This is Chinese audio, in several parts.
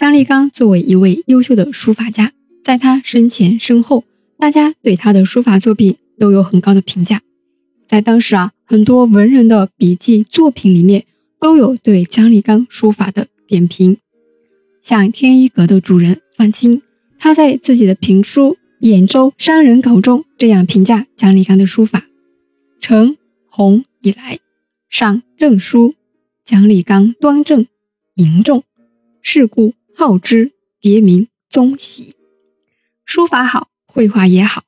姜立刚作为一位优秀的书法家，在他生前身后，大家对他的书法作品都有很高的评价。在当时啊，很多文人的笔记作品里面都有对姜立刚书法的点评。像天一阁的主人范钦，他在自己的评书《兖州山人稿》中这样评价姜立刚的书法：陈洪以来，上正书，姜立刚端正凝重，是故号之别名宗羲。书法好，绘画也好，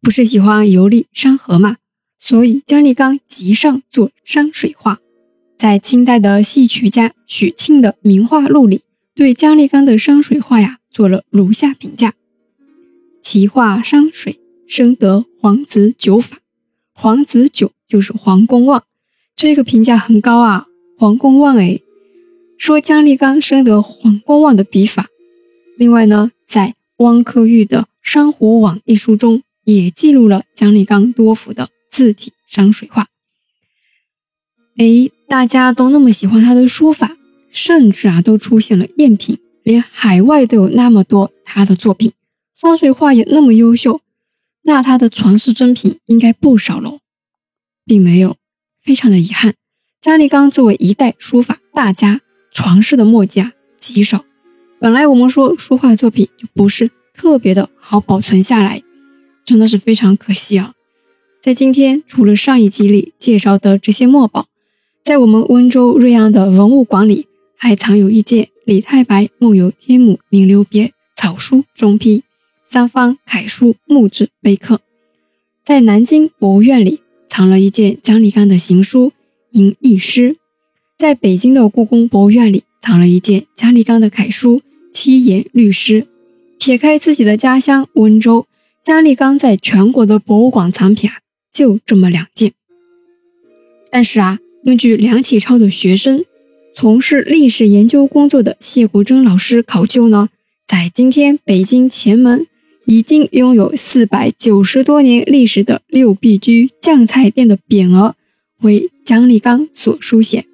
不是喜欢游历山河吗？所以姜立刚极上做山水画。在清代的戏曲家许庆的名画录里。对姜立刚的山水画呀，做了如下评价：其画山水深得黄子九法。黄子九就是黄公望，这个评价很高啊。黄公望哎，说姜立刚深得黄公望的笔法。另外呢，在汪克玉的《珊瑚网》一书中，也记录了姜立刚多幅的字体山水画。哎，大家都那么喜欢他的书法。甚至啊，都出现了赝品，连海外都有那么多他的作品，山水画也那么优秀，那他的传世珍品应该不少喽，并没有，非常的遗憾，姜立刚作为一代书法大家，传世的墨迹啊极少。本来我们说书画作品就不是特别的好保存下来，真的是非常可惜啊。在今天，除了上一集里介绍的这些墨宝，在我们温州瑞安的文物馆里。还藏有一件李太白梦游天姥名留别草书中批，三方楷书木质碑刻。在南京博物院里藏了一件姜立刚的行书《吟一诗》，在北京的故宫博物院里藏了一件姜立刚的楷书《七言律诗》。撇开自己的家乡温州，姜立刚在全国的博物馆藏品啊，就这么两件。但是啊，根据梁启超的学生。从事历史研究工作的谢国珍老师考究呢，在今天北京前门已经拥有四百九十多年历史的六必居酱菜店的匾额为姜立刚所书写。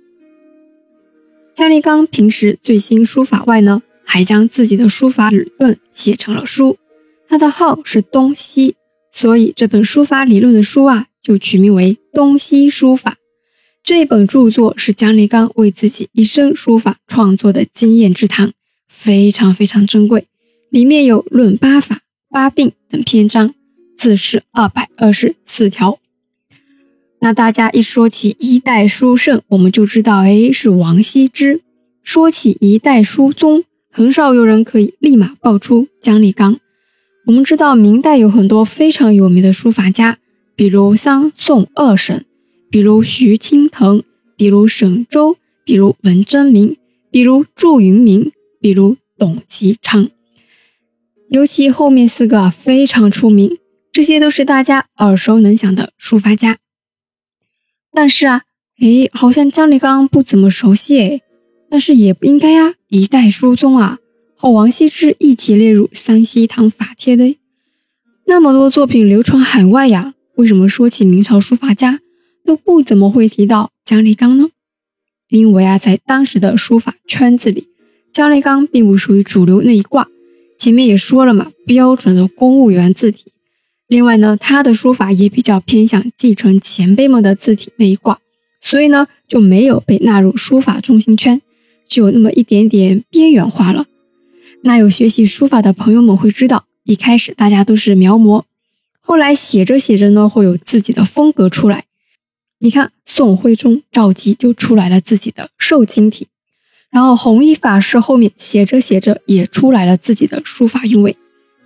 姜立刚平时最新书法外呢，还将自己的书法理论写成了书，他的号是东西，所以这本书法理论的书啊，就取名为《东西书法》。这本著作是姜立刚为自己一生书法创作的经验之谈，非常非常珍贵。里面有《论八法》《八病》等篇章，字是二百二十四条。那大家一说起一代书圣，我们就知道，哎，是王羲之；说起一代书宗，很少有人可以立马爆出姜立刚。我们知道，明代有很多非常有名的书法家，比如三宋二沈。比如徐青藤，比如沈周，比如文征明，比如祝云明，比如董其昌，尤其后面四个非常出名，这些都是大家耳熟能详的书法家。但是啊，诶，好像姜立刚不怎么熟悉诶，但是也不应该呀，一代书宗啊，和王羲之一起列入三希堂法帖的，那么多作品流传海外呀，为什么说起明朝书法家？都不怎么会提到姜立刚呢，因为啊，在当时的书法圈子里，姜立刚并不属于主流那一挂。前面也说了嘛，标准的公务员字体。另外呢，他的书法也比较偏向继承前辈们的字体那一挂，所以呢，就没有被纳入书法中心圈，就有那么一点点边缘化了。那有学习书法的朋友们会知道，一开始大家都是描摹，后来写着写着呢，会有自己的风格出来。你看，宋徽宗赵佶就出来了自己的瘦金体，然后弘一法师后面写着写着也出来了自己的书法韵味。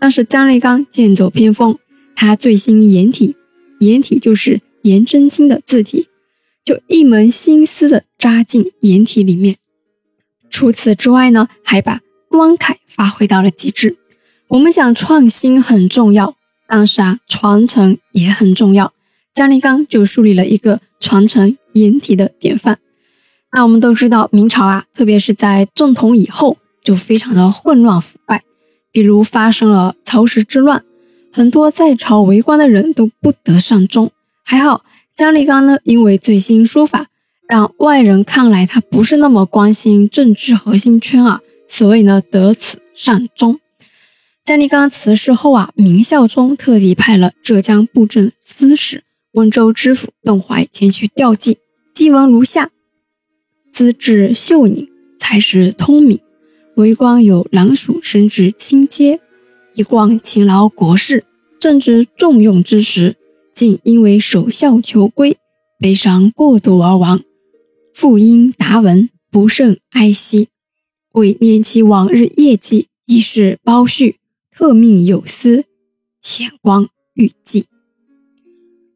但是张立刚剑走偏锋，他最新颜体，颜体就是颜真卿的字体，就一门心思的扎进颜体里面。除此之外呢，还把端楷发挥到了极致。我们讲创新很重要，但是啊，传承也很重要。姜立刚就树立了一个。传承颜体的典范。那我们都知道，明朝啊，特别是在正统以后，就非常的混乱腐败。比如发生了曹石之乱，很多在朝为官的人都不得善终。还好姜立刚呢，因为最新书法，让外人看来他不是那么关心政治核心圈啊，所以呢，得此善终。姜立刚辞世后啊，明孝宗特地派了浙江布政司使、温州知府邓怀前去吊祭。祭文如下：资质秀宁，才识通明，为官有狼鼠，升至清阶。一光勤劳国事，正值重用之时，竟因为守孝求归，悲伤过度而亡。父因达闻，不胜哀惜。为念其往日业绩，以示包叙，特命有司遣光御祭。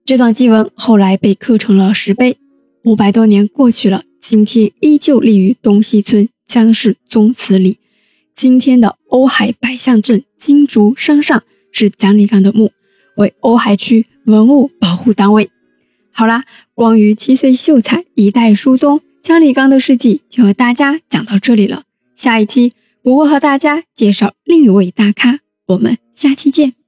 这段祭文后来被刻成了石碑。五百多年过去了，今天依旧立于东西村姜氏宗祠里。今天的瓯海百象镇金竹山上是姜立刚的墓，为瓯海区文物保护单位。好啦，关于七岁秀才一代书宗姜立刚的事迹，就和大家讲到这里了。下一期我会和大家介绍另一位大咖，我们下期见。